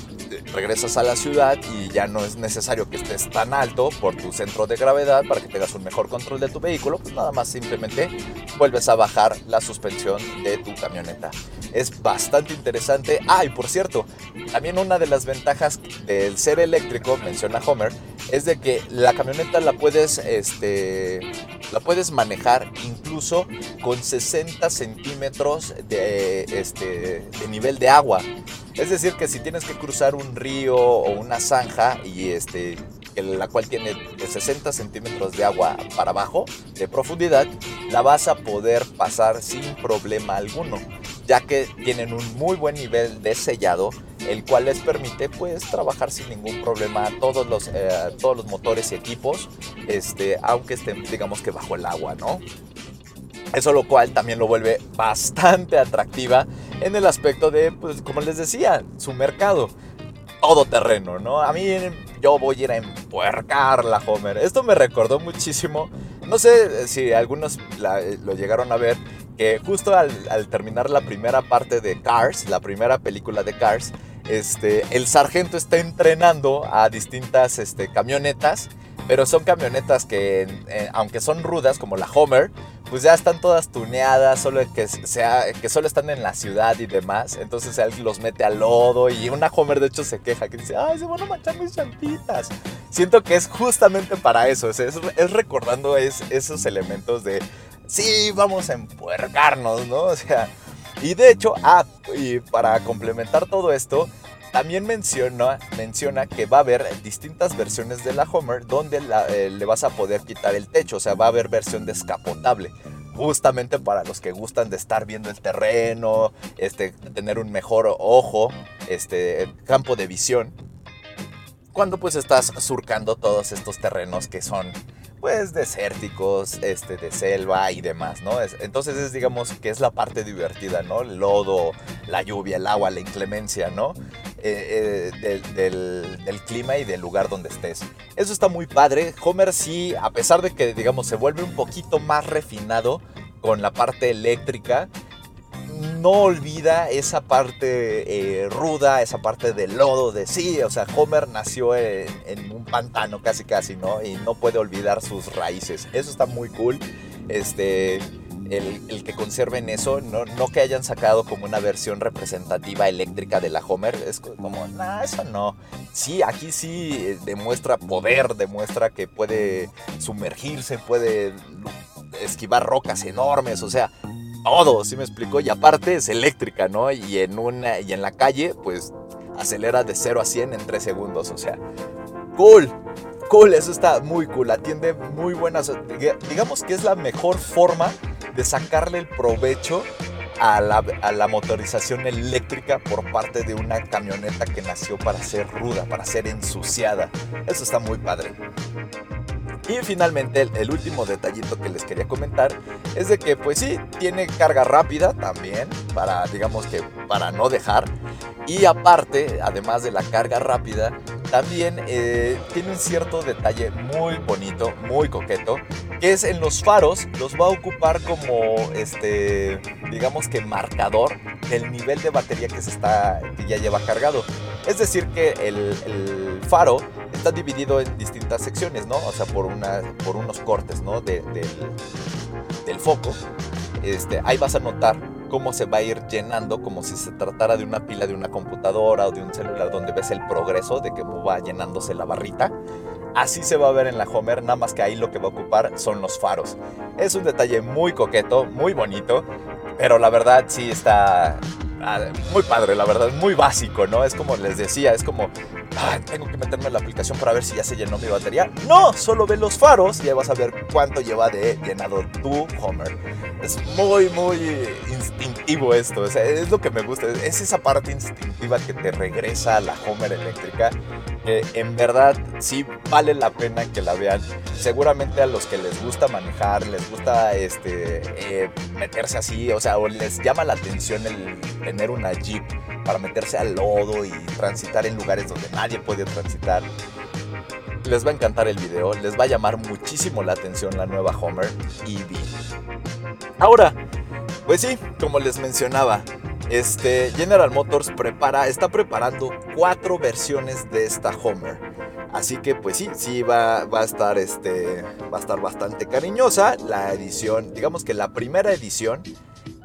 regresas a la ciudad y ya no es necesario que estés tan alto por tu centro de gravedad para que tengas un mejor control de tu vehículo, pues nada más simplemente vuelves a bajar la suspensión de tu camioneta. Es bastante interesante. Ah, y por cierto, también una de las ventajas del ser eléctrico, menciona Homer, es de que la camioneta la puedes, este, la puedes manejar incluso con 60 centímetros de, este, de nivel de agua. Es decir, que si tienes que cruzar un río o una zanja y este, la cual tiene de 60 centímetros de agua para abajo de profundidad, la vas a poder pasar sin problema alguno, ya que tienen un muy buen nivel de sellado, el cual les permite pues trabajar sin ningún problema todos los, eh, todos los motores y equipos, este, aunque estén digamos que bajo el agua, ¿no? Eso lo cual también lo vuelve bastante atractiva en el aspecto de, pues como les decía, su mercado. Todo terreno, ¿no? A mí yo voy a ir a empuercar la Homer. Esto me recordó muchísimo, no sé si algunos lo llegaron a ver, que justo al, terminar la primera parte de Cars, la primera película de Cars, este, el sargento está entrenando a distintas este, camionetas pero son camionetas que, eh, aunque son rudas, como la Homer, pues ya están todas tuneadas, solo que, sea, que solo están en la ciudad y demás. Entonces él los mete al lodo y una Homer de hecho se queja, que dice, ay, se van a manchar mis llantitas. Siento que es justamente para eso, es, es, recordando esos elementos de, sí, vamos a empuercarnos, ¿no? O sea, y de hecho, ah, y para complementar todo esto, también menciona, menciona que va a haber distintas versiones de la Homer donde eh, le vas a poder quitar el techo, o sea, va a haber versión descapotable. Justamente para los que gustan de estar viendo el terreno, este, tener un mejor ojo, este, campo de visión. Cuando pues estás surcando todos estos terrenos que son pues desérticos, este, de selva y demás, ¿no? entonces es, digamos, que es la parte divertida, ¿no? El lodo, la lluvia, el agua, la inclemencia, ¿no? Eh, eh, del, del, clima y del lugar donde estés. Eso está muy padre. Homer sí, a pesar de que, digamos, se vuelve un poquito más refinado con la parte eléctrica, no olvida esa parte eh, ruda, esa parte de lodo, de sí, o sea, Homer nació en, un pantano casi casi, ¿no? Y no puede olvidar sus raíces. Eso está muy cool. Este, el, que conserven eso, no, no, que hayan sacado como una versión representativa eléctrica de la Homer, es como, no, eso no. Sí, aquí sí eh, demuestra poder, demuestra que puede sumergirse, puede esquivar rocas enormes, o sea, todo, ¿sí me explico? Y aparte es eléctrica, ¿no? Y en, una, y en la calle, pues acelera de 0 a 100 en 3 segundos, o sea, cool. Cool, eso está muy cool, atiende muy buenas, digamos que es la mejor forma de sacarle el provecho a la, a la, motorización eléctrica por parte de una camioneta que nació para ser ruda, para ser ensuciada. Eso está muy padre. Y finalmente el, último detallito que les quería comentar es de que pues sí, tiene carga rápida también, para digamos que para no dejar. Y aparte, además de la carga rápida, también eh, tiene un cierto detalle muy bonito, muy coqueto, que es en los faros los va a ocupar como este, digamos que marcador del nivel de batería que se está, que ya lleva cargado. Es decir que el, el faro está dividido en distintas secciones, ¿no? O sea, por, una, por unos cortes, ¿no? del, foco. Este, ahí vas a notar cómo se va a ir llenando como si se tratara de una pila de una computadora o de un celular donde ves el progreso de que va llenándose la barrita. Así se va a ver en la Homer, nada más que ahí lo que va a ocupar son los faros. Es un detalle muy coqueto, muy bonito, pero la verdad sí está ah, muy padre, la verdad, muy básico, ¿no? Es como les decía, es como, tengo que meterme en la aplicación para ver si ya se llenó mi batería. No, solo ve los faros y ya vas a ver cuánto lleva de llenado tu Homer. Es muy, muy instintivo esto, es lo que me gusta, es esa parte instintiva que te regresa a la Homer eléctrica en verdad sí vale la pena que la vean. Seguramente a los que les gusta manejar, les gusta este, eh, meterse así, o sea, o les llama la atención el tener una Jeep para meterse al lodo y transitar en lugares donde nadie puede transitar. Les va a encantar el video, les va a llamar muchísimo la atención la nueva Homer EV. Ahora, pues sí, como les mencionaba, este, General Motors prepara, está preparando cuatro versiones de esta Homer. Así que pues sí, sí va, va, a estar este, va a estar bastante cariñosa la edición, digamos que la primera edición,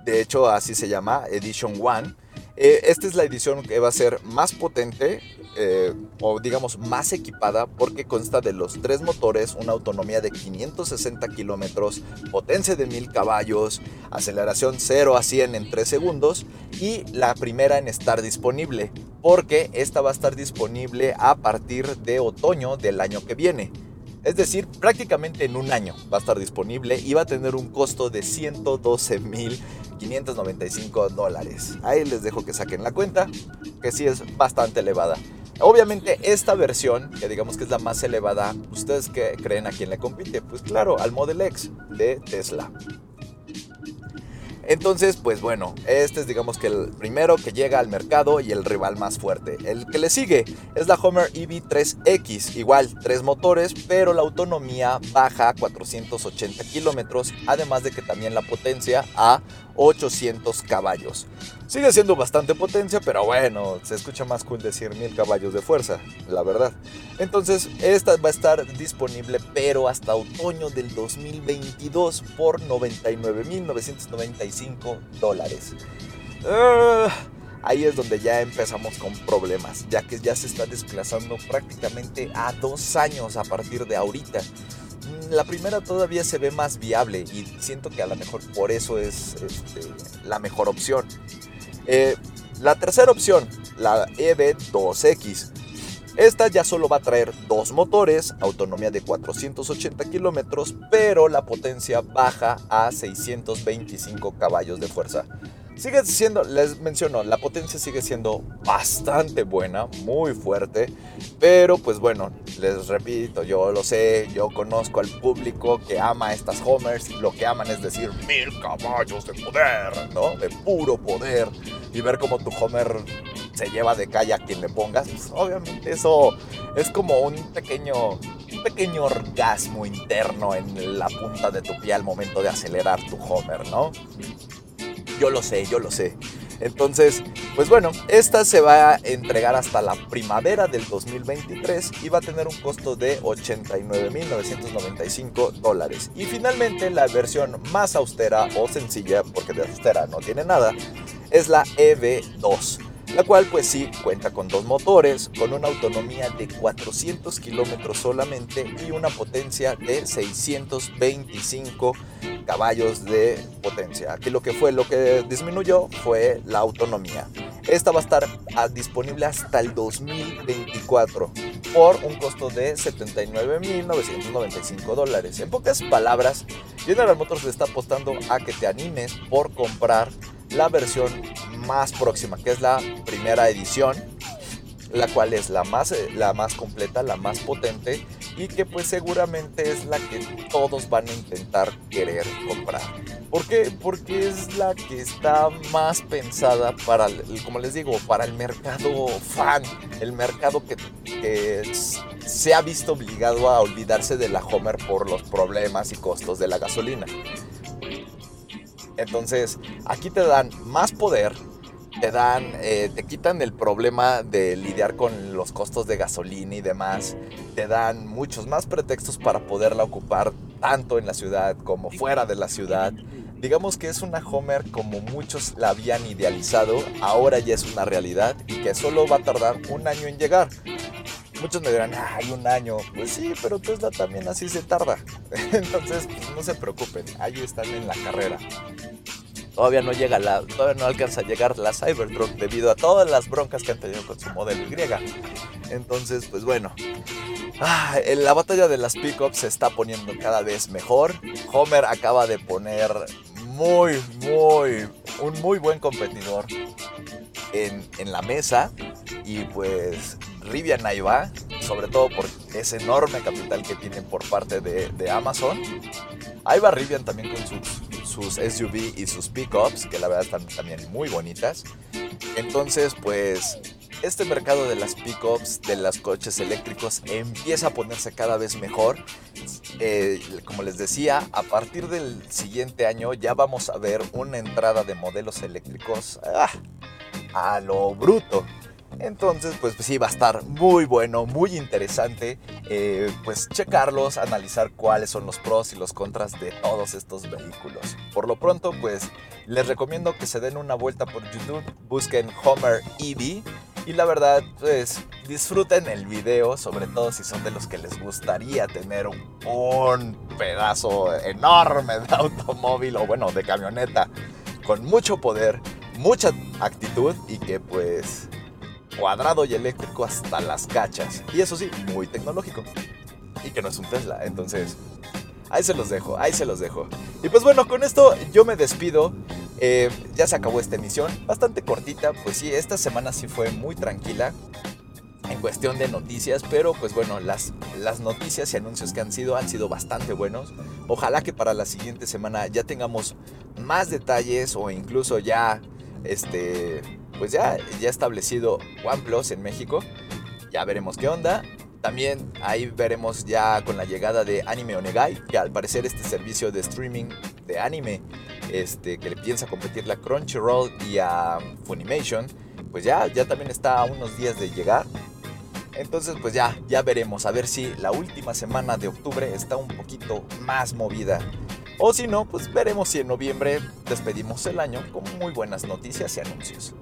de hecho así se llama, Edition One. Eh, esta es la edición que va a ser más potente, eh, o digamos más equipada porque consta de los tres motores, una autonomía de 560 kilómetros, potencia de 1000 caballos, aceleración 0 a 100 en 3 segundos y la primera en estar disponible porque esta va a estar disponible a partir de otoño del año que viene. Es decir, prácticamente en un año va a estar disponible y va a tener un costo de 112.595 dólares. Ahí les dejo que saquen la cuenta, que sí es bastante elevada. Obviamente esta versión, que digamos que es la más elevada, ¿ustedes qué creen a quién le compite? Pues claro, al Model X de Tesla. Entonces, pues bueno, este es digamos que el primero que llega al mercado y el rival más fuerte. El que le sigue es la Homer EV3X, igual tres motores, pero la autonomía baja a 480 kilómetros, además de que también la potencia a 800 caballos. Sigue siendo bastante potencia, pero bueno, se escucha más cool decir 1000 caballos de fuerza, la verdad. Entonces, esta va a estar disponible, pero hasta otoño del 2022 por 99.995 dólares. Ah, ahí es donde ya empezamos con problemas, ya que ya se está desplazando prácticamente a dos años a partir de ahorita la primera todavía se ve más viable y siento que a lo mejor por eso es este, la mejor opción. Eh, la tercera opción, la EV2X. Esta ya solo va a traer dos motores, autonomía de 480 kilómetros, pero la potencia baja a 625 caballos de fuerza. Sigue siendo, les menciono, la potencia sigue siendo bastante buena, muy fuerte, pero pues bueno, les repito, yo lo sé, yo conozco al público que ama estas Homers, lo que aman es decir mil caballos de poder, ¿no? De puro poder, y ver cómo tu Homer se lleva de calle a quien le pongas, pues obviamente eso es como un pequeño, un pequeño orgasmo interno en la punta de tu pie al momento de acelerar tu Homer, ¿no? Yo lo sé, yo lo sé. Entonces, pues bueno, esta se va a entregar hasta la primavera del 2023 y va a tener un costo de 89.995 dólares. Y finalmente la versión más austera o sencilla, porque de austera no tiene nada, es la EV2 la cual pues sí cuenta con dos motores, con una autonomía de 400 kilómetros solamente y una potencia de 625 caballos de potencia. Aquí lo que fue, lo que disminuyó fue la autonomía. Esta va a estar ah, disponible hasta el 2024 por un costo de 79.995 dólares. En pocas palabras, General Motors le está apostando a que te animes por comprar la versión más próxima, que es la primera edición, la cual es la más, eh, la más completa, la más potente y que pues seguramente es la que todos van a intentar querer comprar. ¿Por qué? Porque es la que está más pensada para, como les digo, para el mercado fan, el mercado que, que se ha visto obligado a olvidarse de la Homer por los problemas y costos de la gasolina. Entonces, aquí te dan más poder, te dan, eh, te quitan el problema de lidiar con los costos de gasolina y demás, te dan muchos más pretextos para poderla ocupar tanto en la ciudad como fuera de la ciudad. Digamos que es una Homer como muchos la habían idealizado, ahora ya es una realidad y que solo va a tardar un año en llegar. Muchos me dirán, hay un año. Pues sí, pero Tesla también así se tarda. Entonces, pues, no se preocupen, ahí están en la carrera. todavía no llega la, todavía no alcanza a llegar la Cybertruck debido a todas las broncas que han tenido con su modelo Y. Entonces, pues bueno, ah, la batalla de las pickups se está poniendo cada vez mejor. Homer acaba de poner muy, muy, un muy buen competidor en, en la mesa y pues Rivian va, sobre todo por ese enorme capital que tienen por parte de, de Amazon. Ahí va Rivian también con sus, sus SUV y sus pickups, que la verdad están también muy bonitas. Entonces, pues este mercado de las pickups, de los coches eléctricos, empieza a ponerse cada vez mejor. Eh, como les decía, a partir del siguiente año ya vamos a ver una entrada de modelos eléctricos ah, a lo bruto. Entonces, pues, sí, va a estar muy bueno, muy interesante, eh, pues checarlos, analizar cuáles son los pros y los contras de todos estos vehículos. Por lo pronto, pues, les recomiendo que se den una vuelta por YouTube, busquen Homer EV y la verdad, pues, disfruten el video, sobre todo si son de los que les gustaría tener un pedazo enorme de automóvil o bueno, de camioneta con mucho poder, mucha actitud y que pues cuadrado y eléctrico hasta las cachas. Y eso sí, muy tecnológico. Y que no es un Tesla. Entonces, ahí se los dejo, ahí se los dejo. Y pues bueno, con esto yo me despido. Eh, ya se acabó esta emisión, bastante cortita. Pues sí, esta semana sí fue muy tranquila en cuestión de noticias, pero pues bueno, las, las noticias y anuncios que han sido han sido bastante buenos. Ojalá que para la siguiente semana ya tengamos más detalles o incluso ya este pues ya, ya establecido OnePlus en México. Ya veremos qué onda. También ahí veremos ya con la llegada de Anime Onegai, que al parecer este servicio de streaming de anime este, que le piensa competir a Crunchyroll y a Funimation, pues ya, ya también está a unos días de llegar. Entonces pues ya, ya veremos, a ver si la última semana de octubre está un poquito más movida o si no, pues veremos si en noviembre despedimos el año con muy buenas noticias y anuncios.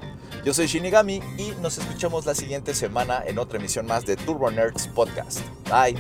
Yo soy Shinigami y nos escuchamos la siguiente semana en otra emisión más de Turbo Nerds Podcast. Bye.